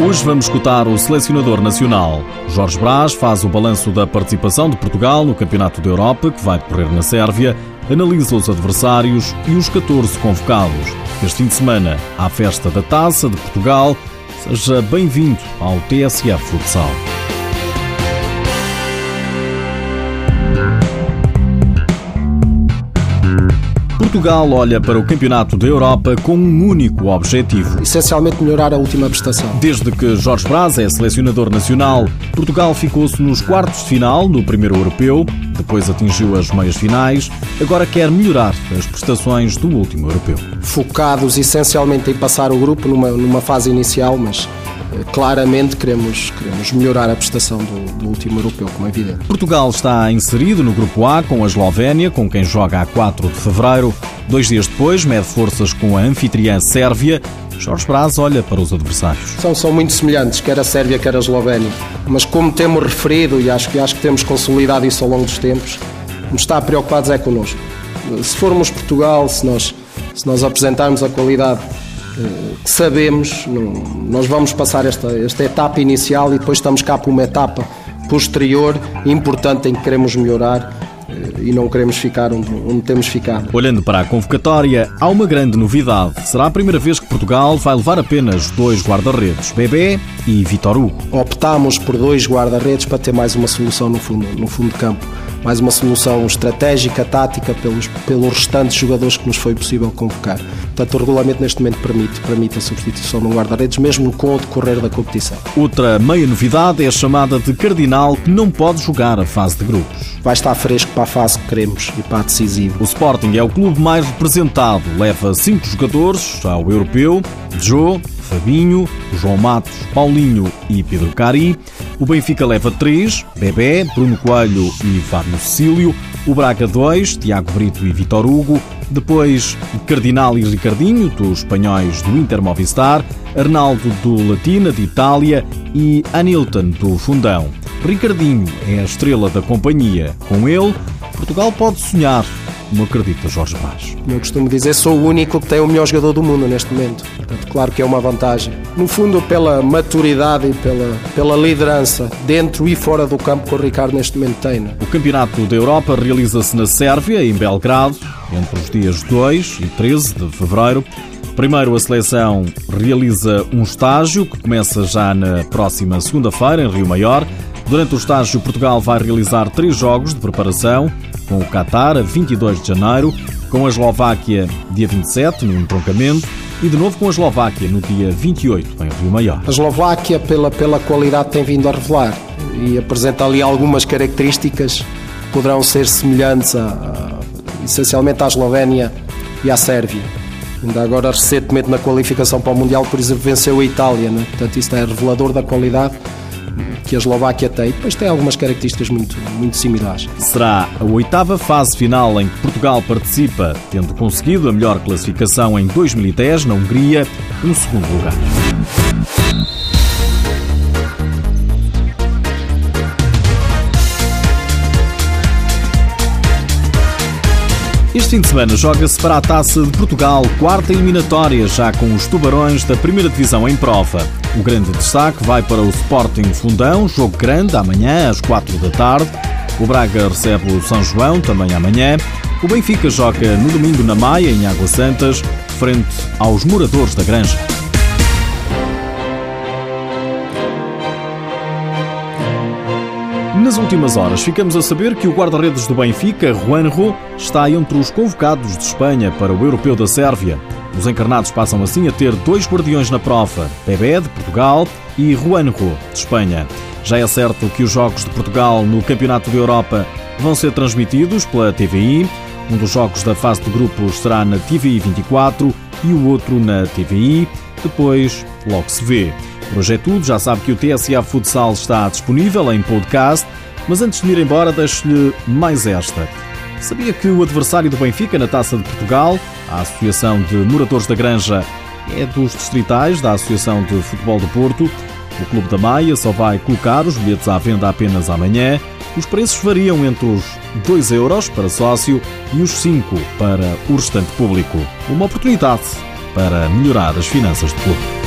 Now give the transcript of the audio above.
Hoje vamos escutar o selecionador nacional. Jorge Brás faz o balanço da participação de Portugal no Campeonato da Europa, que vai decorrer na Sérvia, analisa os adversários e os 14 convocados. Este fim de semana, à festa da Taça de Portugal. Seja bem-vindo ao TSF Futsal. Portugal olha para o Campeonato da Europa com um único objetivo. Essencialmente melhorar a última prestação. Desde que Jorge Braz é selecionador nacional, Portugal ficou-se nos quartos de final no primeiro europeu, depois atingiu as meias finais, agora quer melhorar as prestações do último europeu. Focados essencialmente em passar o grupo numa, numa fase inicial, mas claramente queremos, queremos melhorar a prestação do, do, último europeu, como é evidente. Portugal está inserido no grupo A com a Eslovénia, com quem joga a 4 de fevereiro. Dois dias depois, mede forças com a anfitriã Sérvia. Jorge Braz olha para os adversários. São, são muito semelhantes, quer a Sérvia, quer a Eslovénia. Mas como temos referido, e acho, acho que temos consolidado isso ao longo dos tempos, nos está preocupados é connosco. Se formos Portugal, se nós, se nós apresentarmos a qualidade que sabemos, nós vamos passar esta, esta etapa inicial e depois estamos cá para uma etapa posterior importante em que queremos melhorar eh, e não queremos ficar onde, onde, temos ficado. Olhando para a convocatória, há uma grande novidade. Será a primeira vez que Portugal vai levar apenas dois guarda-redes, Bebé e Vitor Hugo. Optámos por dois guarda-redes para ter mais uma solução no fundo, no fundo de campo mais uma solução estratégica, tática, pelos, pelos restantes jogadores que nos foi possível convocar. Portanto, o regulamento neste momento permite, permite a substituição um guarda-redes, mesmo com o decorrer da competição. Outra meia novidade é a chamada de Cardinal, que não pode jogar a fase de grupos. Vai estar fresco para a fase que queremos e para a decisiva. O Sporting é o clube mais representado, leva cinco jogadores ao europeu, Joe, Fabinho, João Matos, Paulinho e Pedro Cari. O Benfica leva 3, Bebé, Bruno Coelho e Fábio Cecílio. O Braga 2, Tiago Brito e Vitor Hugo. Depois, Cardinal e Ricardinho, dos espanhóis do Inter Movistar. Arnaldo do Latina, de Itália. E Anilton, do Fundão. Ricardinho é a estrela da companhia. Com ele, Portugal pode sonhar como acredita Jorge Vaz. Eu costumo dizer, sou o único que tem o melhor jogador do mundo neste momento. Portanto, claro que é uma vantagem. No fundo, pela maturidade e pela, pela liderança dentro e fora do campo que o Ricardo neste momento tem. Né? O Campeonato da Europa realiza-se na Sérvia, em Belgrado, entre os dias 2 e 13 de fevereiro. Primeiro, a seleção realiza um estágio que começa já na próxima segunda-feira, em Rio Maior. Durante o estágio, Portugal vai realizar três jogos de preparação com o Qatar a 22 de janeiro, com a Eslováquia dia 27, no entroncamento, e de novo com a Eslováquia no dia 28, em Rio Maior. A Eslováquia, pela, pela qualidade, tem vindo a revelar e apresenta ali algumas características que poderão ser semelhantes a, a, essencialmente à Eslovénia e à Sérvia. Ainda agora, recentemente, na qualificação para o Mundial, por exemplo, venceu a Itália. Né? Portanto, isso é revelador da qualidade que a Eslováquia tem. Depois tem algumas características muito, muito similares. Será a oitava fase final em que Portugal participa, tendo conseguido a melhor classificação em 2010 na Hungria, um segundo lugar. Este fim de semana joga-se para a Taça de Portugal, quarta eliminatória, já com os tubarões da primeira divisão em prova. O grande destaque vai para o Sporting Fundão, jogo grande amanhã às 4 da tarde. O Braga recebe o São João também amanhã. O Benfica joga no domingo na Maia, em Águas Santas, frente aos moradores da Granja. Nas últimas horas, ficamos a saber que o guarda-redes do Benfica, Juanjo, está entre os convocados de Espanha para o Europeu da Sérvia. Os encarnados passam assim a ter dois guardiões na prova, Bebé, de Portugal, e Juanjo, de Espanha. Já é certo que os Jogos de Portugal no Campeonato da Europa vão ser transmitidos pela TVI. Um dos jogos da fase de grupos será na TVI 24 e o outro na TVI. Depois, logo se vê. Por hoje é tudo. Já sabe que o TSA Futsal está disponível em podcast. Mas antes de ir embora, deixo-lhe mais esta. Sabia que o adversário do Benfica na Taça de Portugal, a Associação de Moradores da Granja, é dos distritais da Associação de Futebol do Porto? O Clube da Maia só vai colocar os bilhetes à venda apenas amanhã. Os preços variam entre os 2 euros para sócio e os 5 para o restante público. Uma oportunidade para melhorar as finanças do clube.